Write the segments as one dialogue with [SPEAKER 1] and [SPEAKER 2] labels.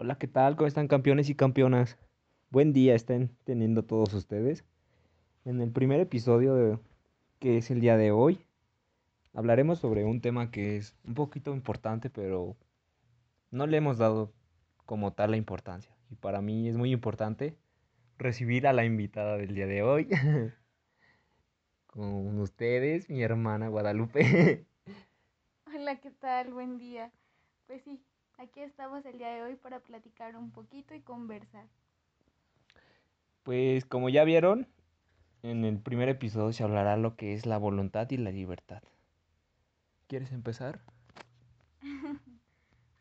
[SPEAKER 1] Hola, ¿qué tal? ¿Cómo están campeones y campeonas? Buen día estén teniendo todos ustedes. En el primer episodio que es el día de hoy, hablaremos sobre un tema que es un poquito importante, pero no le hemos dado como tal la importancia. Y para mí es muy importante recibir a la invitada del día de hoy. Con ustedes, mi hermana Guadalupe.
[SPEAKER 2] Hola, ¿qué tal? Buen día. Pues sí, aquí estamos el día de hoy para platicar un poquito y conversar.
[SPEAKER 1] Pues como ya vieron, en el primer episodio se hablará lo que es la voluntad y la libertad. ¿Quieres empezar?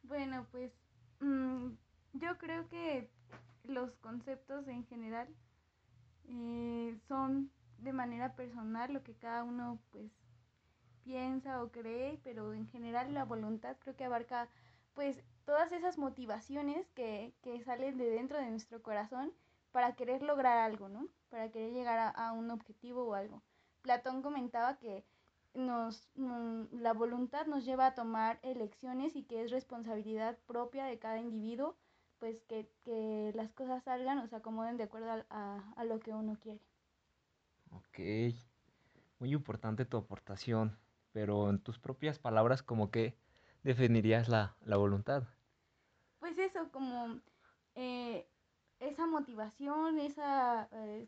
[SPEAKER 2] Bueno, pues mm, yo creo que los conceptos en general eh, son de manera personal lo que cada uno pues piensa o cree, pero en general la voluntad creo que abarca pues todas esas motivaciones que, que salen de dentro de nuestro corazón para querer lograr algo, ¿no? Para querer llegar a, un objetivo o algo. Platón comentaba que nos, mm, la voluntad nos lleva a tomar elecciones y que es responsabilidad propia de cada individuo, pues que, que las cosas salgan o se acomoden de acuerdo a, a, a lo que uno quiere.
[SPEAKER 1] Ok, muy importante tu aportación, pero en tus propias palabras, ¿cómo que definirías la, la voluntad?
[SPEAKER 2] Pues eso, como eh, esa motivación, esa eh,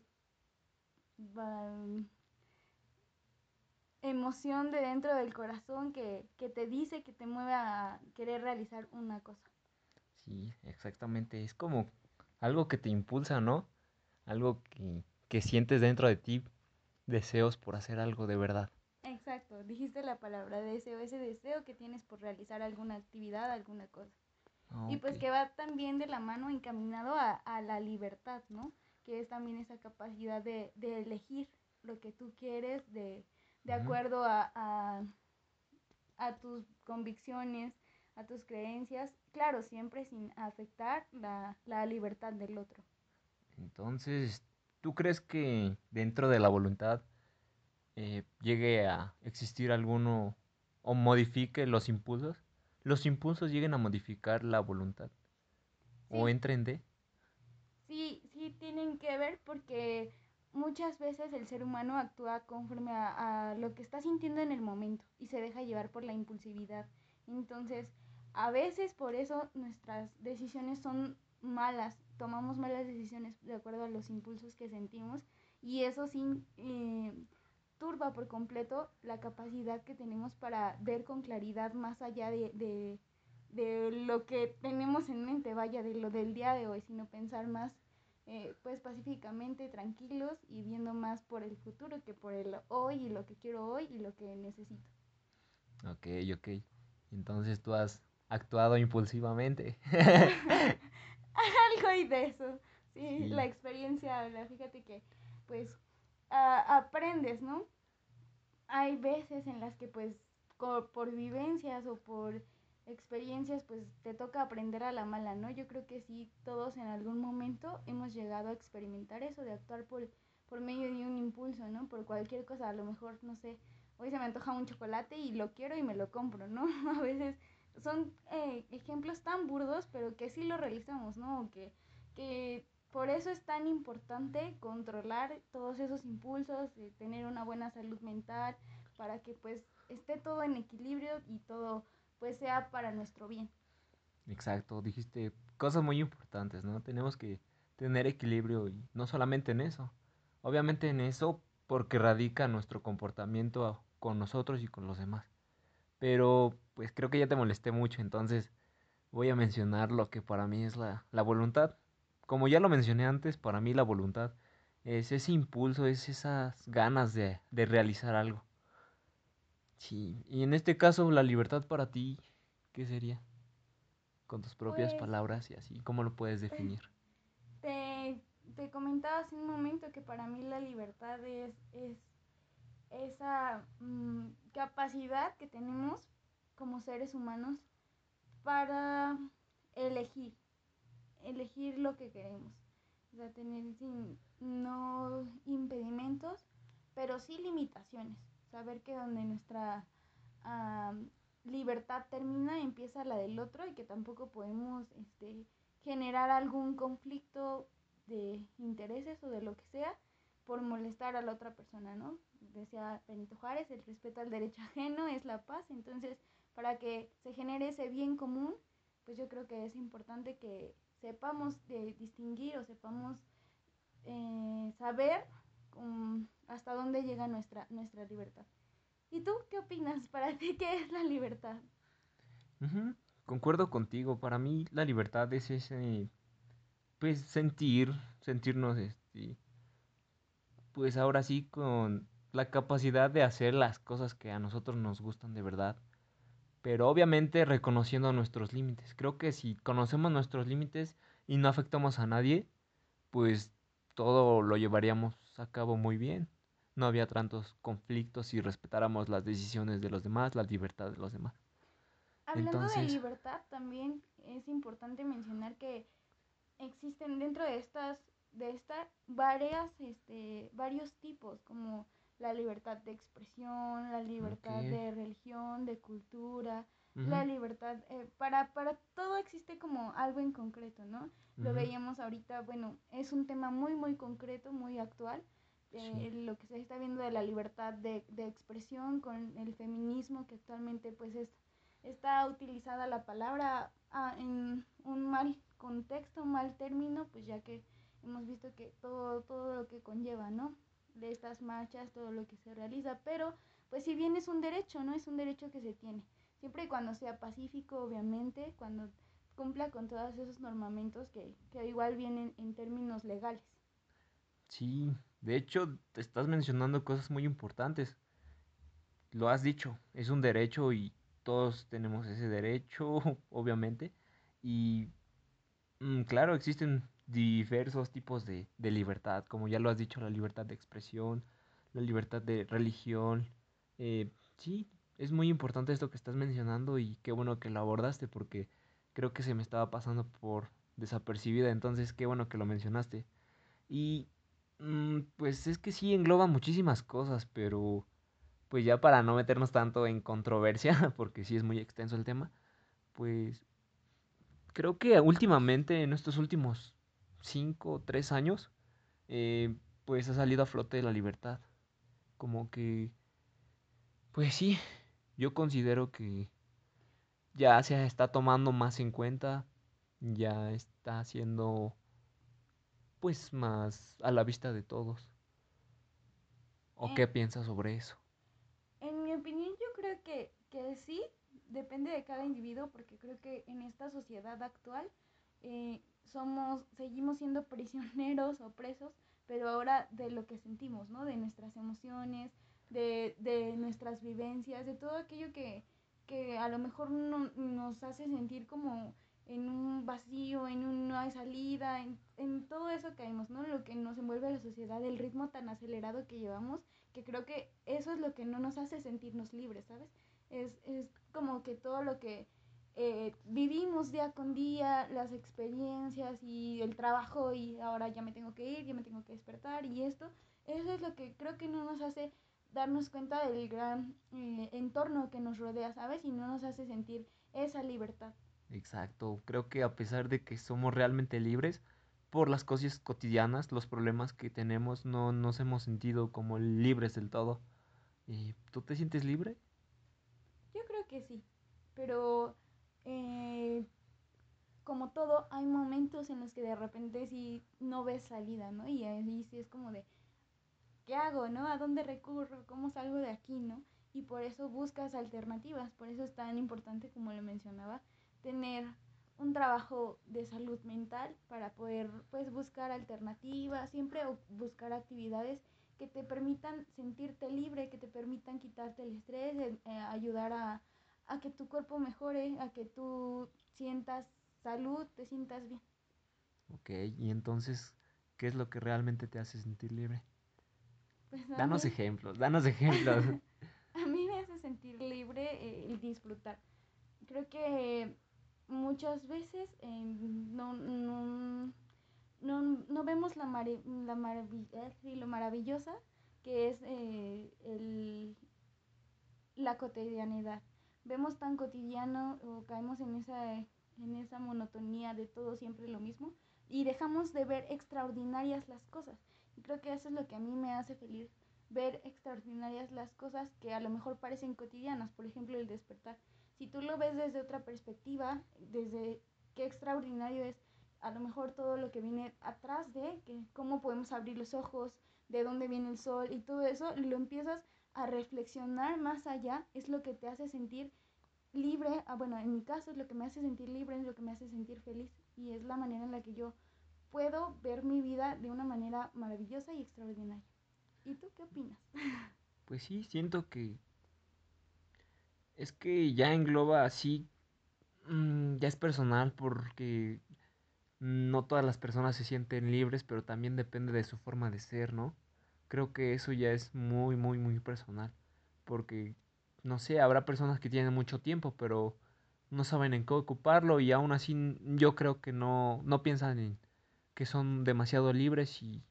[SPEAKER 2] emoción de dentro del corazón que, que te dice, que te mueve a querer realizar una cosa.
[SPEAKER 1] Sí, exactamente, es como algo que te impulsa, ¿no? Algo que, que sientes dentro de ti, deseos por hacer algo de verdad.
[SPEAKER 2] Dijiste la palabra deseo, ese deseo que tienes por realizar alguna actividad, alguna cosa.
[SPEAKER 1] Ah,
[SPEAKER 2] Y pues que va también de la mano encaminado a, a la libertad, ¿no? Que es también esa capacidad de, de elegir lo que tú quieres de, de acuerdo a, a, a tus convicciones, a tus creencias, claro, siempre sin afectar la, la libertad del otro.
[SPEAKER 1] Entonces, ¿tú crees que dentro de la voluntad eh, llegue a existir alguno o modifique los impulsos? ¿Los impulsos lleguen a modificar la voluntad? ¿O entren de?
[SPEAKER 2] sí, sí tienen que ver porque muchas veces el ser humano actúa conforme a, a lo que está sintiendo en el momento y se deja llevar por la impulsividad. Entonces, a veces por eso nuestras decisiones son malas, tomamos malas decisiones de acuerdo a los impulsos que sentimos y eso sí eh, turba por completo la capacidad que tenemos para ver con claridad más allá de, de, de lo que tenemos en mente, vaya, de lo del día de hoy, sino pensar más eh, pues pacíficamente, tranquilos y viendo más por el futuro que por el hoy y lo que quiero hoy y lo que necesito.
[SPEAKER 1] Ok, ok. Entonces tú has actuado impulsivamente.
[SPEAKER 2] Algo y de eso. Sí, la
[SPEAKER 1] Sí,
[SPEAKER 2] experiencia habla. Fíjate que pues a- aprendes, ¿no? Hay veces en las que pues por vivencias o por experiencias pues te toca aprender a la mala, ¿no? Yo creo que sí, todos en algún momento hemos llegado a experimentar eso, de actuar por, por medio de un impulso, ¿no? Por cualquier cosa, a lo mejor, no sé, hoy se me antoja un chocolate y lo quiero y me lo compro, ¿no? A veces son eh, ejemplos tan burdos, pero que sí lo realizamos, ¿no? Que, que por eso es tan importante controlar todos esos impulsos, tener una buena salud mental, para que pues esté todo en equilibrio y todo pues sea para nuestro bien.
[SPEAKER 1] exacto. Dijiste cosas muy importantes, ¿no? Tenemos que tener equilibrio y no solamente en eso. Obviamente en eso porque radica nuestro comportamiento con nosotros y con los demás. Pero pues creo que ya te molesté mucho, entonces voy a mencionar lo que para mí es la, la voluntad. Como ya lo mencioné antes, para mí la voluntad es ese impulso, es esas ganas de, de realizar algo. Sí, y en este caso la libertad para ti, ¿qué sería? Con tus propias
[SPEAKER 2] Pues
[SPEAKER 1] palabras y así, ¿cómo lo puedes definir?
[SPEAKER 2] te, te comentaba hace un momento que para mí la libertad es, es esa mmm, capacidad que tenemos como seres humanos para elegir, elegir lo que queremos. O sea, tener sin, no impedimentos, pero sí limitaciones. Saber que donde nuestra uh, libertad termina, empieza la del otro y que tampoco podemos este, generar algún conflicto de intereses o de lo que sea por molestar a la otra persona, ¿no? Decía Benito Juárez, el respeto al derecho ajeno es la paz, entonces para que se genere ese bien común, pues yo creo que es importante que sepamos de distinguir o sepamos eh, saber hasta dónde llega nuestra, nuestra libertad. ¿Y tú qué opinas? ¿Para ti qué es la libertad?
[SPEAKER 1] Concuerdo contigo, para mí la libertad es ese, pues sentir, sentirnos, este, pues ahora sí con la capacidad de hacer las cosas que a nosotros nos gustan de verdad, pero obviamente reconociendo nuestros límites. Creo que si conocemos nuestros límites y no afectamos a nadie, pues todo lo llevaríamos a cabo muy bien. No había tantos conflictos si respetáramos las decisiones de los demás, la libertad de los demás.
[SPEAKER 2] Hablando de libertad, también es importante mencionar que existen dentro de estas de estas varias este varios tipos como la libertad de expresión, la libertad de religión, de cultura, la libertad, eh, para, para todo existe como algo en concreto, ¿no? Lo veíamos ahorita, bueno, es un tema muy, muy concreto, muy actual, eh, lo que se está viendo de la libertad de, de, expresión con el feminismo, que actualmente pues es, está utilizada la palabra ah, en un mal contexto, un mal término, pues ya que hemos visto que todo, todo lo que conlleva, ¿no? De estas marchas, todo lo que se realiza, pero pues si bien es un derecho, ¿no? Es un derecho que se tiene, siempre y cuando sea pacífico, obviamente, cuando cumpla con todos esos normamentos que, que igual vienen en términos legales.
[SPEAKER 1] Sí, de hecho, te estás mencionando cosas muy importantes. Lo has dicho, es un derecho y todos tenemos ese derecho, obviamente. Y mm, claro, existen diversos tipos de, de, libertad, como ya lo has dicho, la libertad de expresión, la libertad de religión. Eh, sí, es muy importante esto que estás mencionando y qué bueno que lo abordaste porque creo que se me estaba pasando por desapercibida, entonces qué bueno que lo mencionaste. Y mm, pues es que sí engloba muchísimas cosas, pero pues ya para no meternos tanto en controversia, porque sí es muy extenso el tema, pues creo que últimamente, en estos últimos cinco o tres años, eh, pues ha salido a flote la libertad. Como que, pues sí, yo considero que ya se está tomando más en cuenta, ya está siendo pues más a la vista de todos. ¿O qué piensas sobre eso?
[SPEAKER 2] En mi opinión yo creo que, que sí, depende de cada individuo, porque creo que en esta sociedad actual eh, somos, seguimos siendo prisioneros o presos, pero ahora de lo que sentimos, ¿no? De nuestras emociones, de, de nuestras vivencias, de todo aquello que, que a lo mejor no, nos hace sentir como en un vacío, en una salida, en, en todo eso caemos, ¿no? Lo que nos envuelve a la sociedad, el ritmo tan acelerado que llevamos, que creo que eso es lo que no nos hace sentirnos libres, ¿sabes? Es, es como que todo lo que eh, vivimos día con día, las experiencias y el trabajo y ahora ya me tengo que ir, ya me tengo que despertar y esto, eso es lo que creo que no nos hace darnos cuenta del gran eh, entorno que nos rodea, ¿sabes? Y no nos hace sentir esa libertad.
[SPEAKER 1] Exacto, creo que a pesar de que somos realmente libres, por las cosas cotidianas, los problemas que tenemos, no nos hemos sentido como libres del todo. ¿Y tú te sientes libre?
[SPEAKER 2] Yo creo que sí, pero eh, como todo, hay momentos en los que de repente sí no ves salida, ¿no? Y ahí sí es como de, ¿qué hago, no? ¿A dónde recurro? ¿Cómo salgo de aquí, no? Y por eso buscas alternativas, por eso es tan importante, como le mencionaba, tener un trabajo de salud mental para poder pues buscar alternativas, siempre buscar actividades que te permitan sentirte libre, que te permitan quitarte el estrés, eh, ayudar a, a que tu cuerpo mejore, a que tú sientas salud, te sientas bien.
[SPEAKER 1] Ok, y entonces, ¿qué es lo que realmente te hace sentir libre? Pues danos ejemplos, danos ejemplos.
[SPEAKER 2] a mí me hace sentir libre eh, y disfrutar. Creo que muchas veces eh, no, no, no, vemos la, la maravilla y lo maravillosa que es eh, el, la cotidianidad. Vemos tan cotidiano o caemos en esa, en esa monotonía de todo siempre lo mismo y dejamos de ver extraordinarias las cosas. Y creo que eso es lo que a mí me hace feliz, ver extraordinarias las cosas que a lo mejor parecen cotidianas, por ejemplo el despertar. Si tú lo ves desde otra perspectiva, desde qué extraordinario es a lo mejor todo lo que viene atrás de, que cómo podemos abrir los ojos, de dónde viene el sol y todo eso, lo empiezas a reflexionar más allá, es lo que te hace sentir libre, ah, bueno, en mi caso es lo que me hace sentir libre, es lo que me hace sentir feliz y es la manera en la que yo puedo ver mi vida de una manera maravillosa y extraordinaria. ¿Y tú qué opinas?
[SPEAKER 1] Pues sí, siento que es que ya engloba así, mm, ya es personal porque no todas las personas se sienten libres, pero también depende de su forma de ser, ¿no? Creo que eso ya es muy, muy, muy personal, porque, no sé, habrá personas que tienen mucho tiempo, pero no saben en qué ocuparlo y aún así yo creo que no, no piensan en que son demasiado libres y,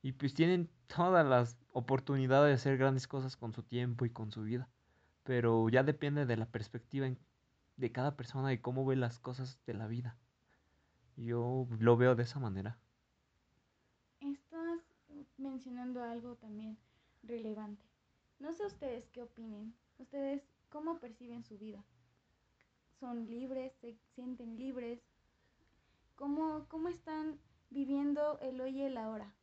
[SPEAKER 1] y pues tienen todas las oportunidades de hacer grandes cosas con su tiempo y con su vida. Pero ya depende de la perspectiva de cada persona y cómo ve las cosas de la vida. Yo lo veo de esa manera.
[SPEAKER 2] Mencionando algo también relevante. No sé ustedes qué opinen. Ustedes, ¿cómo perciben su vida? ¿Son libres? ¿Se sienten libres? ¿Cómo, cómo están viviendo el hoy y el ahora?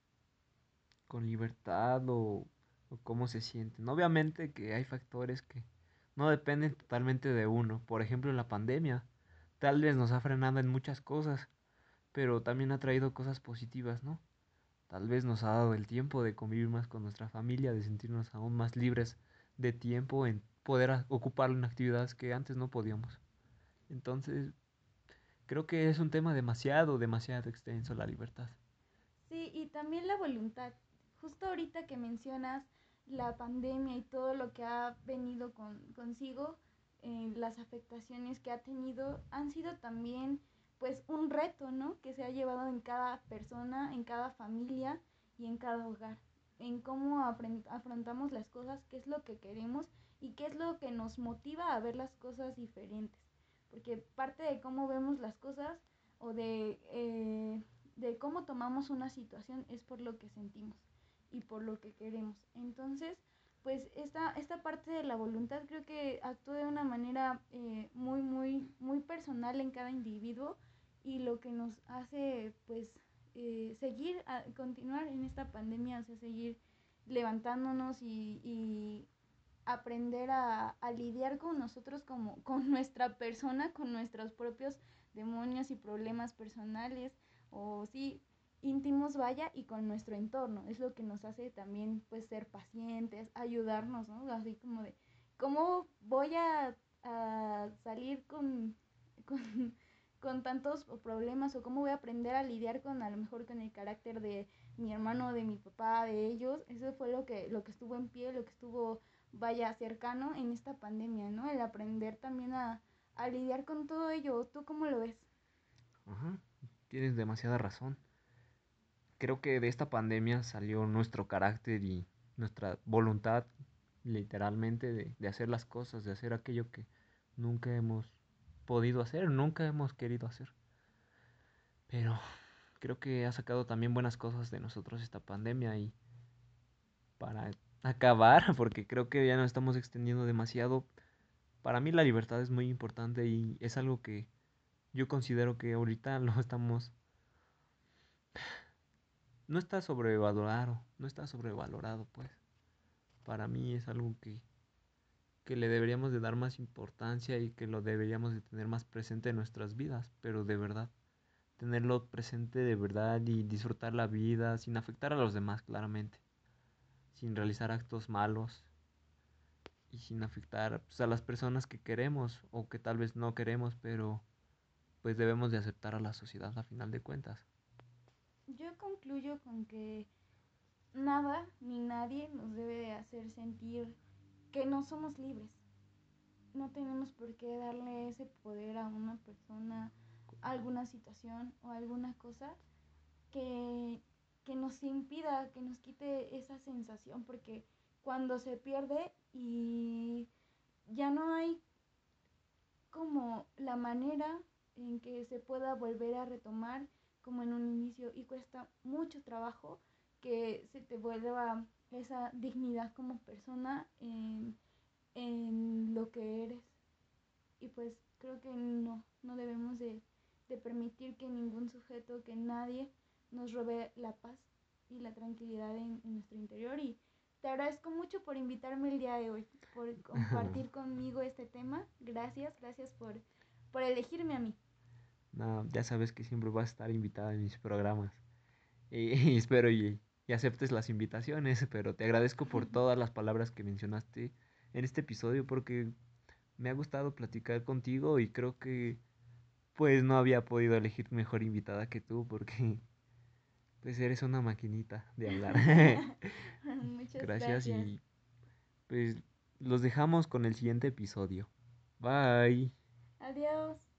[SPEAKER 1] ¿Con libertad o cómo se sienten? Obviamente que hay factores que no dependen totalmente de uno. Por ejemplo, la pandemia tal vez nos ha frenado en muchas cosas pero también ha traído cosas positivas, ¿no? Tal vez nos ha dado el tiempo de convivir más con nuestra familia, de sentirnos aún más libres de tiempo en poder ocuparlo en actividades que antes no podíamos. Entonces, creo que es un tema demasiado, demasiado extenso la libertad.
[SPEAKER 2] Sí, y también la voluntad. Justo ahorita que mencionas la pandemia y todo lo que ha venido con, consigo, eh, las afectaciones que ha tenido, han sido también pues un reto, ¿no? Que se ha llevado en cada persona, en cada familia y en cada hogar, en cómo afrontamos las cosas, qué es lo que queremos y qué es lo que nos motiva a ver las cosas diferentes. Porque parte de cómo vemos las cosas o de, eh, de cómo tomamos una situación es por lo que sentimos y por lo que queremos. Entonces, pues esta, esta parte de la voluntad creo que actúa de una manera eh, muy, muy, muy personal en cada individuo y lo que nos hace pues eh, seguir, a, continuar en esta pandemia, o sea, seguir levantándonos y, y aprender a, a, lidiar con nosotros como con nuestra persona, con nuestros propios demonios y problemas personales o sí íntimos vaya y con nuestro entorno. Es lo que nos hace también pues ser pacientes ayudarnos no así como de cómo voy a, a salir con, con con tantos problemas o cómo voy a aprender a lidiar con a lo mejor con el carácter de mi hermano, de mi papá, de ellos. Eso fue lo que, lo que estuvo en pie, lo que estuvo, vaya, cercano en esta pandemia, ¿no? El aprender también a, a lidiar con todo ello. ¿Tú cómo lo ves?
[SPEAKER 1] Ajá, tienes demasiada razón. Creo que de esta pandemia salió nuestro carácter y nuestra voluntad, literalmente, de, de hacer las cosas, de hacer aquello que nunca hemos podido hacer, nunca hemos querido hacer. Pero creo que ha sacado también buenas cosas de nosotros esta pandemia y para acabar, porque creo que ya nos estamos extendiendo demasiado, para mí la libertad es muy importante y es algo que yo considero que ahorita lo estamos... No está sobrevalorado, no está sobrevalorado pues. Para mí es algo que que le deberíamos de dar más importancia y que lo deberíamos de tener más presente en nuestras vidas, pero de verdad, tenerlo presente de verdad y disfrutar la vida sin afectar a los demás claramente, sin realizar actos malos y sin afectar pues, a las personas que queremos o que tal vez no queremos, pero pues debemos de aceptar a la sociedad a final de cuentas.
[SPEAKER 2] Yo concluyo con que nada ni nadie nos debe de hacer sentir que no somos libres. No tenemos por qué darle ese poder a una persona, a alguna situación o alguna cosa que, que nos impida, que nos quite esa sensación, porque cuando se pierde y ya no hay como la manera en que se pueda volver a retomar como en un inicio y cuesta mucho trabajo que se te vuelva esa dignidad como persona en, en lo que eres. Y pues creo que no, no debemos de, de permitir que ningún sujeto, que nadie nos robe la paz y la tranquilidad en, en, nuestro interior. Y te agradezco mucho por invitarme el día de hoy, por compartir conmigo este tema. Gracias, gracias por, por elegirme a mí.
[SPEAKER 1] No, ya sabes que siempre vas a estar invitada en mis programas. Y, y espero y, y, aceptes las invitaciones, pero te agradezco por todas las palabras que mencionaste en este episodio porque me ha gustado platicar contigo y creo que pues no había podido elegir mejor invitada que tú porque pues eres una maquinita de hablar.
[SPEAKER 2] Muchas
[SPEAKER 1] gracias,
[SPEAKER 2] gracias
[SPEAKER 1] y pues los dejamos con el siguiente episodio. Bye.
[SPEAKER 2] Adiós.